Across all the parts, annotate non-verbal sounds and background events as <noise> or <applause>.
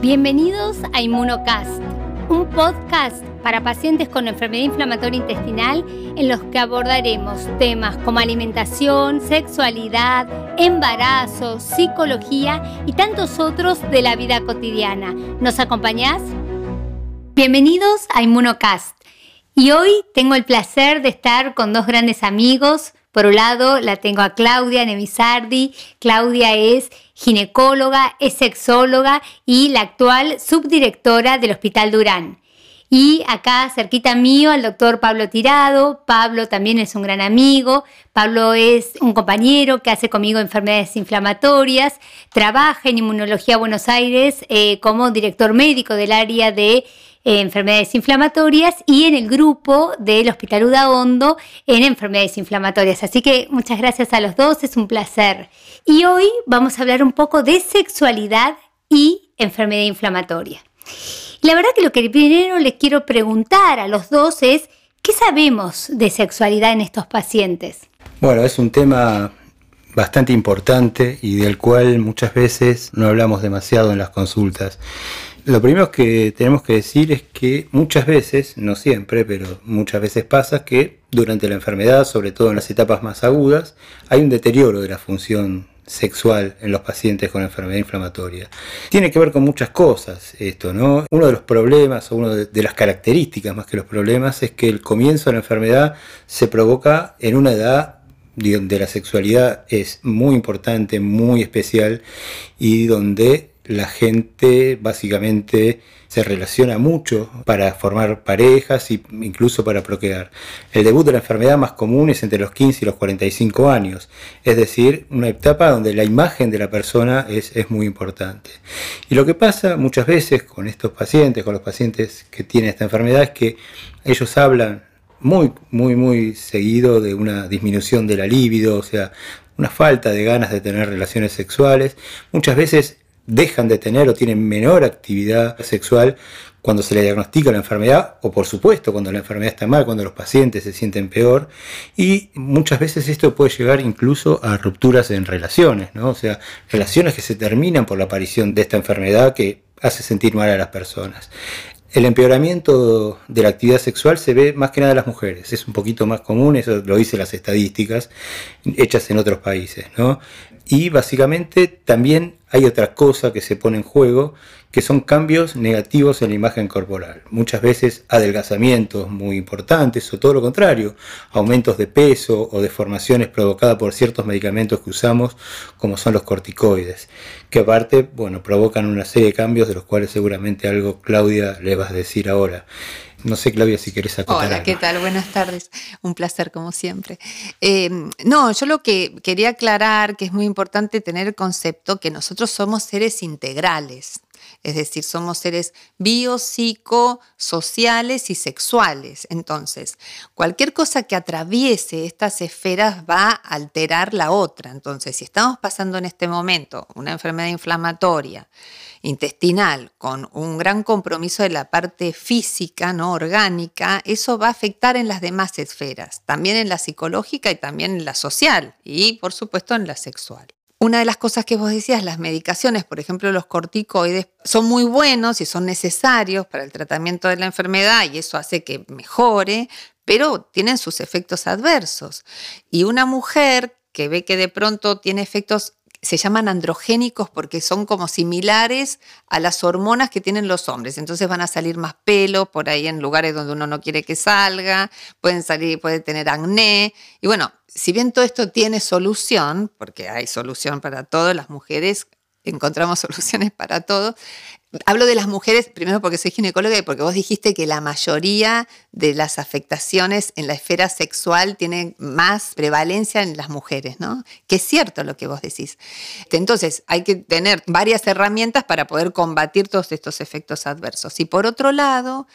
Bienvenidos a Inmunocast, un podcast para pacientes con enfermedad inflamatoria intestinal en los que abordaremos temas como alimentación, sexualidad, embarazo, psicología y tantos otros de la vida cotidiana. ¿Nos acompañás? Bienvenidos a Inmunocast. Y hoy tengo el placer de estar con dos grandes amigos, por un lado, la tengo a Claudia Nevisardi. Claudia es ginecóloga, es sexóloga y la actual subdirectora del Hospital Durán. Y acá cerquita mío al doctor Pablo Tirado. Pablo también es un gran amigo. Pablo es un compañero que hace conmigo enfermedades inflamatorias. Trabaja en Inmunología Buenos Aires eh, como director médico del área de eh, enfermedades inflamatorias y en el grupo del Hospital Udaondo en enfermedades inflamatorias. Así que muchas gracias a los dos, es un placer. Y hoy vamos a hablar un poco de sexualidad y enfermedad inflamatoria. La verdad que lo que primero les quiero preguntar a los dos es, ¿qué sabemos de sexualidad en estos pacientes? Bueno, es un tema bastante importante y del cual muchas veces no hablamos demasiado en las consultas. Lo primero que tenemos que decir es que muchas veces, no siempre, pero muchas veces pasa que durante la enfermedad, sobre todo en las etapas más agudas, hay un deterioro de la función sexual en los pacientes con enfermedad inflamatoria. Tiene que ver con muchas cosas esto, ¿no? Uno de los problemas o una de las características más que los problemas es que el comienzo de la enfermedad se provoca en una edad donde la sexualidad es muy importante, muy especial y donde la gente básicamente se relaciona mucho para formar parejas e incluso para procrear. El debut de la enfermedad más común es entre los 15 y los 45 años, es decir, una etapa donde la imagen de la persona es, es muy importante. Y lo que pasa muchas veces con estos pacientes, con los pacientes que tienen esta enfermedad, es que ellos hablan muy, muy, muy seguido de una disminución de la libido, o sea, una falta de ganas de tener relaciones sexuales. Muchas veces dejan de tener o tienen menor actividad sexual cuando se le diagnostica la enfermedad o por supuesto cuando la enfermedad está mal, cuando los pacientes se sienten peor y muchas veces esto puede llegar incluso a rupturas en relaciones, ¿no? o sea, relaciones que se terminan por la aparición de esta enfermedad que hace sentir mal a las personas. El empeoramiento de la actividad sexual se ve más que nada en las mujeres, es un poquito más común, eso lo dicen las estadísticas hechas en otros países, ¿no? Y básicamente también hay otra cosa que se pone en juego, que son cambios negativos en la imagen corporal. Muchas veces adelgazamientos muy importantes o todo lo contrario, aumentos de peso o deformaciones provocadas por ciertos medicamentos que usamos, como son los corticoides, que aparte, bueno, provocan una serie de cambios de los cuales seguramente algo Claudia le vas a decir ahora. No sé, Claudia, si querés acotar Hola, ¿qué tal? Buenas tardes. Un placer, como siempre. Eh, no, yo lo que quería aclarar, que es muy importante tener el concepto que nosotros somos seres integrales. Es decir, somos seres biopsicosociales y sexuales. Entonces, cualquier cosa que atraviese estas esferas va a alterar la otra. Entonces, si estamos pasando en este momento una enfermedad inflamatoria, intestinal con un gran compromiso de la parte física, no orgánica, eso va a afectar en las demás esferas, también en la psicológica y también en la social y por supuesto en la sexual. Una de las cosas que vos decías, las medicaciones, por ejemplo los corticoides, son muy buenos y son necesarios para el tratamiento de la enfermedad y eso hace que mejore, pero tienen sus efectos adversos. Y una mujer que ve que de pronto tiene efectos se llaman androgénicos porque son como similares a las hormonas que tienen los hombres. Entonces van a salir más pelo por ahí en lugares donde uno no quiere que salga, pueden salir, puede tener acné. Y bueno, si bien todo esto tiene solución, porque hay solución para todo, las mujeres encontramos <laughs> soluciones para todo, Hablo de las mujeres, primero porque soy ginecóloga y porque vos dijiste que la mayoría de las afectaciones en la esfera sexual tienen más prevalencia en las mujeres, ¿no? Que es cierto lo que vos decís. Entonces, hay que tener varias herramientas para poder combatir todos estos efectos adversos. Y por otro lado,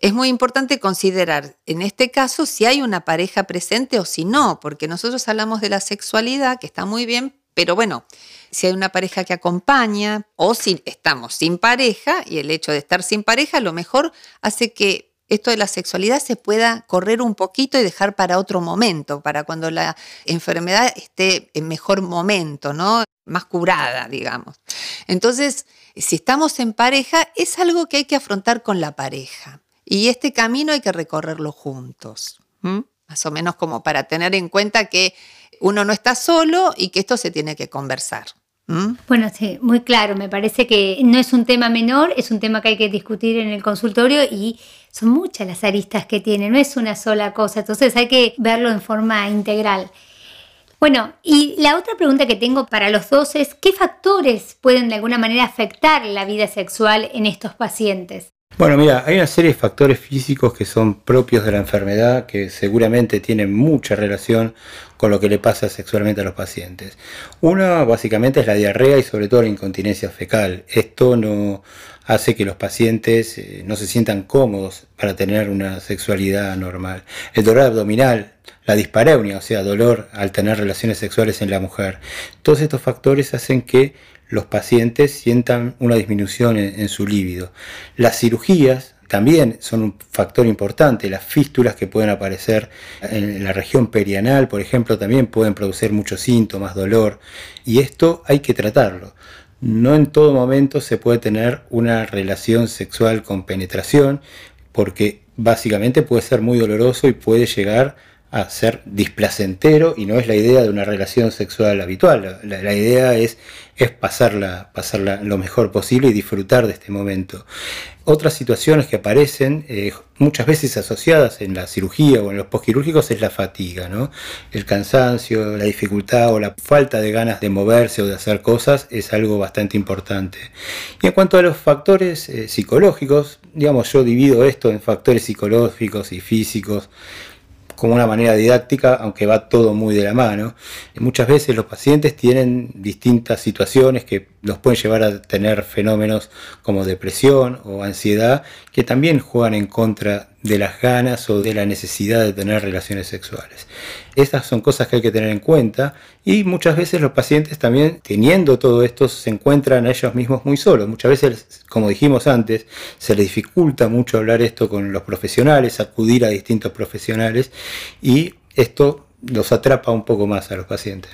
es muy importante considerar en este caso si hay una pareja presente o si no, porque nosotros hablamos de la sexualidad, que está muy bien, pero bueno, si hay una pareja que acompaña o si estamos sin pareja y el hecho de estar sin pareja a lo mejor hace que esto de la sexualidad se pueda correr un poquito y dejar para otro momento, para cuando la enfermedad esté en mejor momento, ¿no? Más curada, digamos. Entonces, si estamos en pareja, es algo que hay que afrontar con la pareja. Y este camino hay que recorrerlo juntos. Más o menos como para tener en cuenta que uno no está solo y que esto se tiene que conversar. Bueno, sí, muy claro. Me parece que no es un tema menor, es un tema que hay que discutir en el consultorio y son muchas las aristas que tiene, no es una sola cosa. Entonces hay que verlo en forma integral. Bueno, y la otra pregunta que tengo para los dos es, ¿qué factores pueden de alguna manera afectar la vida sexual en estos pacientes? Bueno, mira, hay una serie de factores físicos que son propios de la enfermedad que seguramente tienen mucha relación con lo que le pasa sexualmente a los pacientes. Una básicamente es la diarrea y sobre todo la incontinencia fecal. Esto no hace que los pacientes eh, no se sientan cómodos para tener una sexualidad normal. El dolor abdominal, la dispareunia, o sea, dolor al tener relaciones sexuales en la mujer. Todos estos factores hacen que los pacientes sientan una disminución en, su líbido. Las cirugías también son un factor importante. Las fístulas que pueden aparecer en la región perianal, por ejemplo, también pueden producir muchos síntomas, dolor, y esto hay que tratarlo. No en todo momento se puede tener una relación sexual con penetración, porque básicamente puede ser muy doloroso y puede llegar a ser displacentero y no es la idea de una relación sexual habitual. La, idea es, es pasarla, pasarla lo mejor posible y disfrutar de este momento. Otras situaciones que aparecen eh, muchas veces asociadas en la cirugía o en los postquirúrgicos es la fatiga, ¿no? el cansancio, la dificultad o la falta de ganas de moverse o de hacer cosas es algo bastante importante. Y en cuanto a los factores eh, psicológicos, digamos, yo divido esto en factores psicológicos y físicos como una manera didáctica, aunque va todo muy de la mano. muchas veces los pacientes tienen distintas situaciones que los pueden llevar a tener fenómenos como depresión o ansiedad, que también juegan en contra de las ganas o de la necesidad de tener relaciones sexuales. Estas son cosas que hay que tener en cuenta y muchas veces los pacientes también teniendo todo esto se encuentran a ellos mismos muy solos. Muchas veces, como dijimos antes, se les dificulta mucho hablar esto con los profesionales, acudir a distintos profesionales y esto los atrapa un poco más a los pacientes.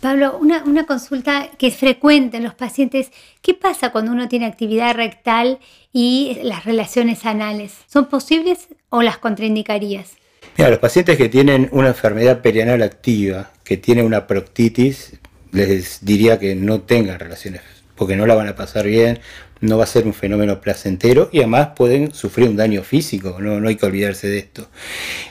Pablo, una, una, consulta que es frecuente en los pacientes, ¿qué pasa cuando uno tiene actividad rectal y las relaciones anales? ¿Son posibles o las contraindicarías? Mira, los pacientes que tienen una enfermedad perianal activa, que tienen una proctitis, les diría que no tengan relaciones, porque no la van a pasar bien, no va a ser un fenómeno placentero y además pueden sufrir un daño físico, no, no hay que olvidarse de esto.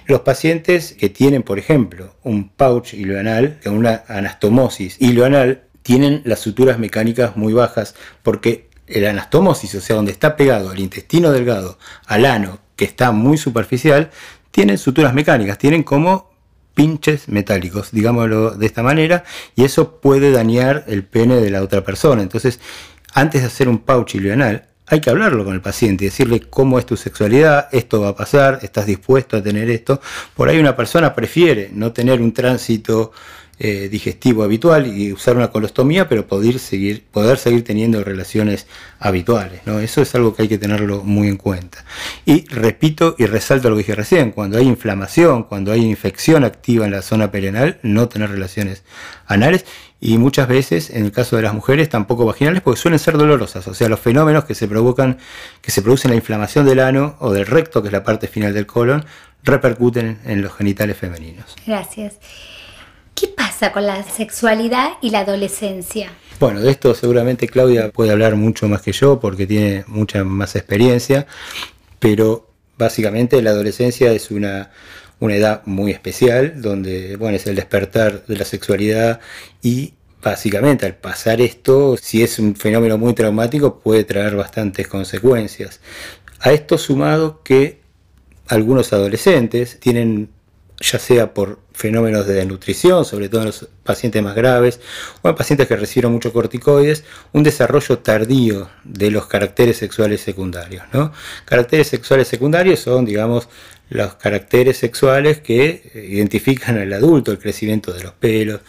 Los pacientes que tienen, por ejemplo, un pouch ileoanal, una anastomosis ileoanal, tienen las suturas mecánicas muy bajas porque el anastomosis, o sea, donde está pegado el intestino delgado al ano, que está muy superficial, tienen suturas mecánicas, tienen como pinches metálicos, digámoslo de esta manera, y eso puede dañar el pene de la otra persona. Entonces, antes de hacer un pouch ileonal, hay que hablarlo con el paciente y decirle cómo es tu sexualidad, esto va a pasar, estás dispuesto a tener esto. Por ahí una persona prefiere no tener un tránsito eh, digestivo habitual y usar una colostomía, pero poder seguir, poder seguir teniendo relaciones habituales. ¿no? Eso es algo que hay que tenerlo muy en cuenta. Y repito y resalto lo que dije recién, cuando hay inflamación, cuando hay infección activa en la zona perianal, no tener relaciones anales y muchas veces, en el caso de las mujeres, tampoco vaginales, porque suelen ser dolorosas. O sea, los fenómenos que se provocan, que se producen la inflamación del ano o del recto, que es la parte final del colon, repercuten en los genitales femeninos. Gracias. ¿Qué pasa con la sexualidad y la adolescencia? Bueno, de esto seguramente Claudia puede hablar mucho más que yo porque tiene mucha más experiencia, pero básicamente la adolescencia es una, una edad muy especial donde bueno, es el despertar de la sexualidad y básicamente al pasar esto, si es un fenómeno muy traumático, puede traer bastantes consecuencias. A esto sumado que algunos adolescentes tienen ya sea por fenómenos de desnutrición, sobre todo en los pacientes más graves, o en pacientes que recibieron muchos corticoides, un desarrollo tardío de los caracteres sexuales secundarios. ¿no? Caracteres sexuales secundarios son, digamos, los caracteres sexuales que identifican al adulto, el crecimiento de los pelos,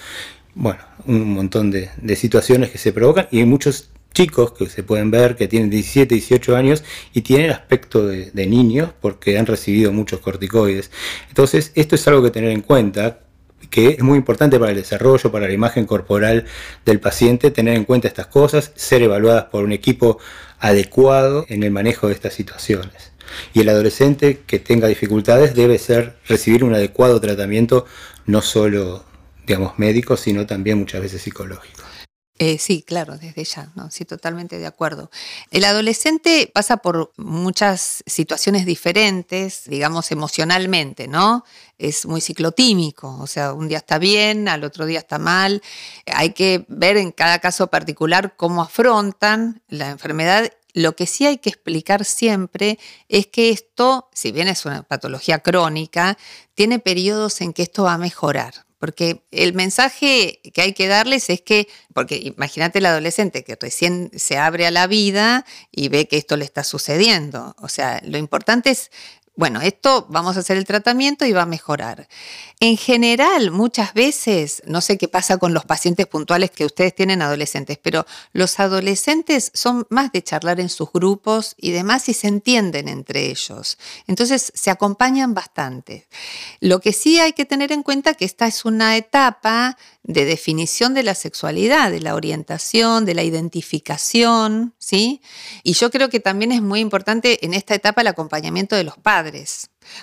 bueno, un montón de, de situaciones que se provocan y muchos chicos que se pueden ver que tienen 17, 18 años y tienen aspecto de, niños porque han recibido muchos corticoides. Entonces, esto es algo que tener en cuenta que es muy importante para el desarrollo, para la imagen corporal del paciente, tener en cuenta estas cosas, ser evaluadas por un equipo adecuado en el manejo de estas situaciones. Y el adolescente que tenga dificultades debe ser recibir un adecuado tratamiento, no solo digamos médico, sino también muchas veces psicológico. Eh, sí, claro, desde ya, ¿no? sí, totalmente de acuerdo. El adolescente pasa por muchas situaciones diferentes, digamos, emocionalmente, ¿no? Es muy ciclotímico, o sea, un día está bien, al otro día está mal. Hay que ver en cada caso particular cómo afrontan la enfermedad lo que sí hay que explicar siempre es que esto, si bien es una patología crónica, tiene periodos en que esto va a mejorar. Porque el mensaje que hay que darles es que, porque imagínate el adolescente que recién se abre a la vida y ve que esto le está sucediendo. O sea, lo importante es bueno, esto vamos a hacer el tratamiento y va a mejorar. En general, muchas veces, no sé qué pasa con los pacientes puntuales que ustedes tienen adolescentes, pero los adolescentes son más de charlar en sus grupos y demás y se entienden entre ellos. Entonces, se acompañan bastante. Lo que sí hay que tener en cuenta que esta es una etapa de definición de la sexualidad, de la orientación, de la identificación, ¿sí? Y yo creo que también es muy importante en esta etapa el acompañamiento de los padres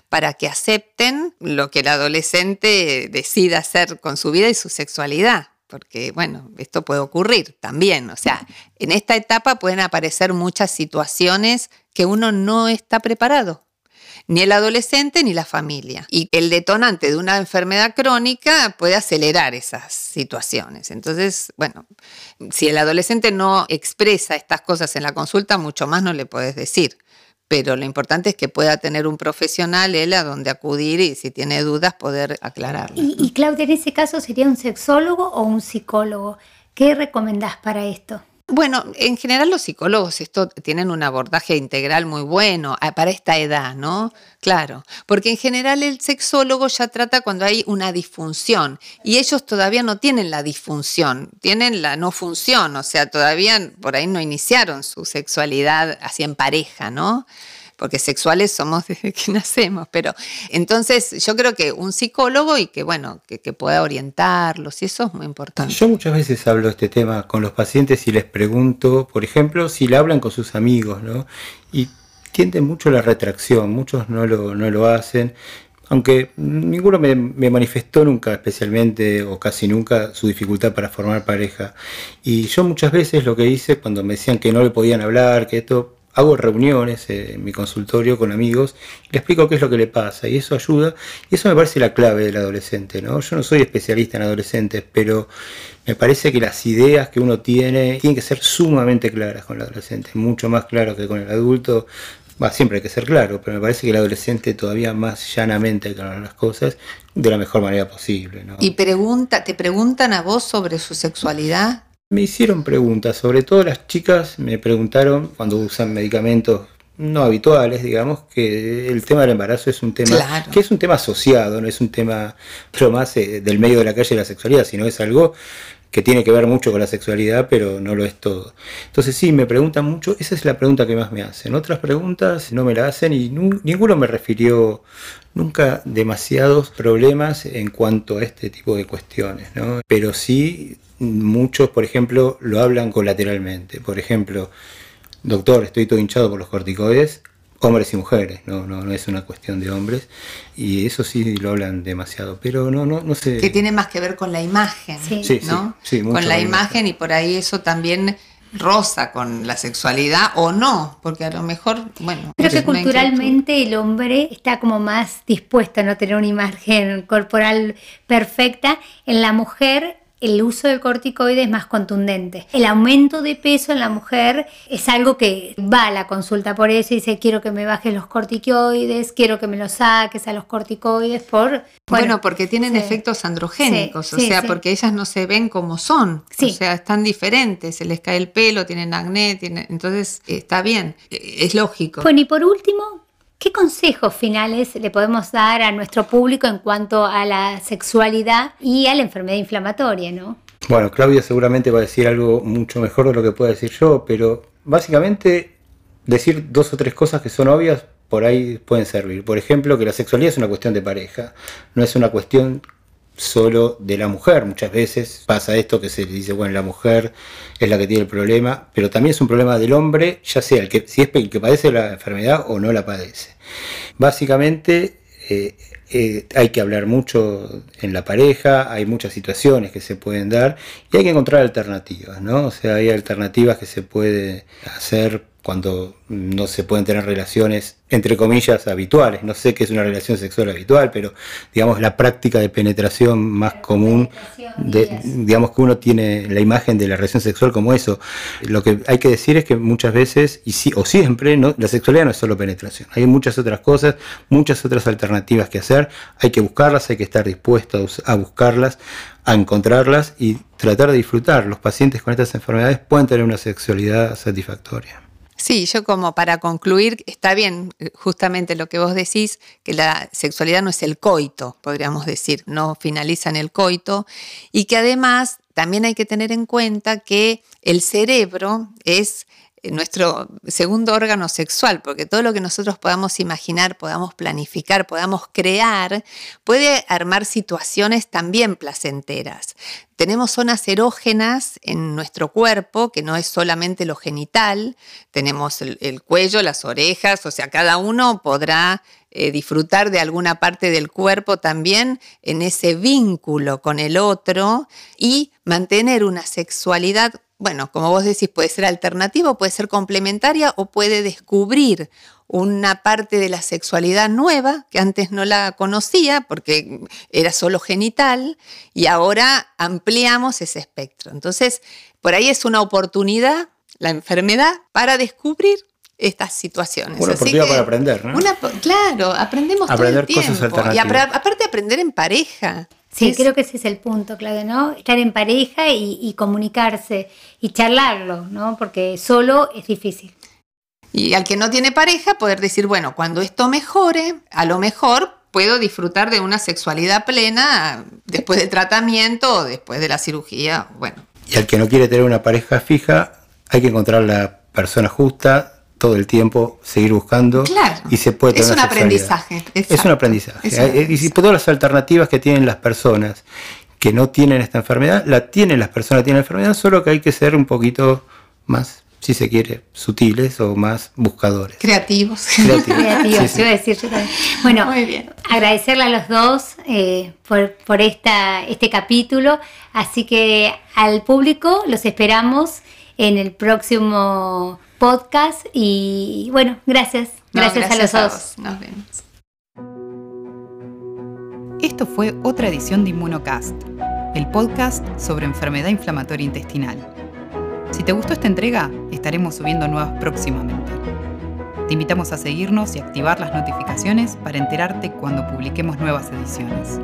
para que acepten lo que el adolescente decida hacer con su vida y su sexualidad. Porque, bueno, esto puede ocurrir también. O sea, en esta etapa pueden aparecer muchas situaciones que uno no está preparado ni el adolescente ni la familia. Y el detonante de una enfermedad crónica puede acelerar esas situaciones. Entonces, bueno, si el adolescente no expresa estas cosas en la consulta, mucho más no le puedes decir. Pero lo importante es que pueda tener un profesional él a donde acudir y si tiene dudas poder aclararlas. Y, y Claudia, en ese caso sería un sexólogo o un psicólogo. ¿Qué recomendás para esto? Bueno, en general los psicólogos esto tienen un abordaje integral muy bueno ah, para esta edad, ¿no? Claro, porque en general el sexólogo ya trata cuando hay una disfunción y ellos todavía no tienen la disfunción, tienen la no función, o sea, todavía por ahí no iniciaron su sexualidad así en pareja, ¿no? Porque sexuales somos <laughs> desde que nacemos, pero entonces yo creo que un psicólogo y que bueno, que, pueda orientarlos y eso es muy importante. Yo muchas veces hablo de este tema con los pacientes y les pregunto, por ejemplo, si le hablan con sus amigos, ¿no? Y tienden mucho la retracción, muchos no lo, no lo hacen, aunque ninguno me, me, manifestó nunca especialmente o casi nunca su dificultad para formar pareja. Y yo muchas veces lo que hice cuando me decían que no le podían hablar, que esto hago reuniones en mi consultorio con amigos, le explico qué es lo que le pasa y eso ayuda y eso me parece la clave del adolescente, ¿no? Yo no soy especialista en adolescentes, pero me parece que las ideas que uno tiene tienen que ser sumamente claras con el adolescente, mucho más claro que con el adulto. Va, siempre hay que ser claro, pero me parece que el adolescente todavía más llanamente aclara las cosas de la mejor manera posible. ¿no? ¿Y pregunta, te preguntan a vos sobre su sexualidad? Me hicieron preguntas, sobre todo las chicas me preguntaron cuando usan medicamentos no habituales, digamos, que el tema del embarazo es un tema que es un tema asociado, no es un tema pero más eh, del medio de la calle de la sexualidad, sino es algo que tiene que ver mucho con la sexualidad, pero no lo es todo. Entonces sí, me preguntan mucho, esa es la pregunta que más me hacen. Otras preguntas no me la hacen y ninguno me refirió nunca demasiados problemas en cuanto a este tipo de cuestiones, ¿no? Pero sí muchos, por ejemplo, lo hablan colateralmente. Por ejemplo, doctor, estoy todo hinchado por los corticoides, hombres y mujeres, no, no, no es una cuestión de hombres. Y eso sí lo hablan demasiado, pero no, no, no sé. Que tiene más que ver con la imagen, sí. ¿no? con la imagen y por ahí eso también rosa con la sexualidad o no, porque a lo mejor, bueno. Creo que culturalmente el hombre está como más dispuesto a no tener una imagen corporal perfecta. En la mujer el uso del corticoide es más contundente. El aumento de peso en la mujer es algo que va a la consulta por eso y dice quiero que me bajes los corticoides, quiero que me los saques a los corticoides por... Bueno, porque tienen efectos androgénicos, o sea, porque ellas no se ven como son, o sea, están diferentes, se les cae el pelo, tienen acné, tienen... entonces está bien, es lógico. Bueno, y por último, ¿Qué consejos finales le podemos dar a nuestro público en cuanto a la sexualidad y a la enfermedad inflamatoria, no? Bueno, Claudia seguramente va a decir algo mucho mejor de lo que pueda decir yo, pero básicamente decir dos o tres cosas que son obvias por ahí pueden servir. Por ejemplo, que la sexualidad es una cuestión de pareja, no es una cuestión solo de la mujer. Muchas veces pasa esto que se dice, bueno, la mujer es la que tiene el problema, pero también es un problema del hombre, ya sea el que, si es el que padece la enfermedad o no la padece. Básicamente eh, eh, hay que hablar mucho en la pareja, hay muchas situaciones que se pueden dar y hay que encontrar alternativas, ¿no? O sea, hay alternativas que se puede hacer cuando no se pueden tener relaciones, entre comillas, habituales. No sé qué es una relación sexual habitual, pero digamos la práctica de penetración más común, de, digamos que uno tiene la imagen de la relación sexual como eso. Lo que hay que decir es que muchas veces, y sí, o siempre, ¿no? la sexualidad no es solo penetración. Hay muchas otras cosas, muchas otras alternativas que hacer. Hay que buscarlas, hay que estar dispuestos a buscarlas, a encontrarlas y tratar de disfrutar. Los pacientes con estas enfermedades pueden tener una sexualidad satisfactoria. Sí, yo como para concluir, está bien eh, justamente lo que vos decís, que la sexualidad no es el coito, podríamos decir, no finaliza en el coito, y que además también hay que tener en cuenta que el cerebro es nuestro segundo órgano sexual, porque todo lo que nosotros podamos imaginar, podamos planificar, podamos crear, puede armar situaciones también placenteras. Tenemos zonas erógenas en nuestro cuerpo, que no es solamente lo genital, tenemos el, cuello, las orejas, o sea, cada uno podrá eh, disfrutar de alguna parte del cuerpo también en ese vínculo con el otro y mantener una sexualidad bueno, como vos decís, puede ser alternativa, puede ser complementaria o puede descubrir una parte de la sexualidad nueva que antes no la conocía porque era solo genital y ahora ampliamos ese espectro. Entonces, por ahí es una oportunidad, la enfermedad, para descubrir estas situaciones. Una oportunidad para aprender, ¿no? claro, aprendemos aprender todo el tiempo. y aparte aprender en pareja. Sí, creo que ese es el punto, clave, ¿no? Estar en pareja y, comunicarse y charlarlo, ¿no? Porque solo es difícil. Y al que no tiene pareja, poder decir, bueno, cuando esto mejore, a lo mejor puedo disfrutar de una sexualidad plena después del tratamiento o después de la cirugía, bueno. Y al que no quiere tener una pareja fija, hay que encontrar la persona justa, todo el tiempo seguir buscando y se puede tener es un aprendizaje. Es un aprendizaje y si todas las alternativas que tienen las personas que no tienen esta enfermedad la tienen las personas que tienen la enfermedad solo que hay que ser un poquito más si se quiere sutiles o más buscadores. Creativos. Creativos, <laughs> iba a decir yo también. bueno agradecerle a los dos eh, por, por esta, este capítulo. Así que al público los esperamos en el próximo podcast y bueno, gracias. Gracias, a los dos. Nos vemos. Esto fue otra edición de Inmunocast, el podcast sobre enfermedad inflamatoria intestinal. Si te gustó esta entrega, estaremos subiendo nuevas próximamente. Te invitamos a seguirnos y activar las notificaciones para enterarte cuando publiquemos nuevas ediciones.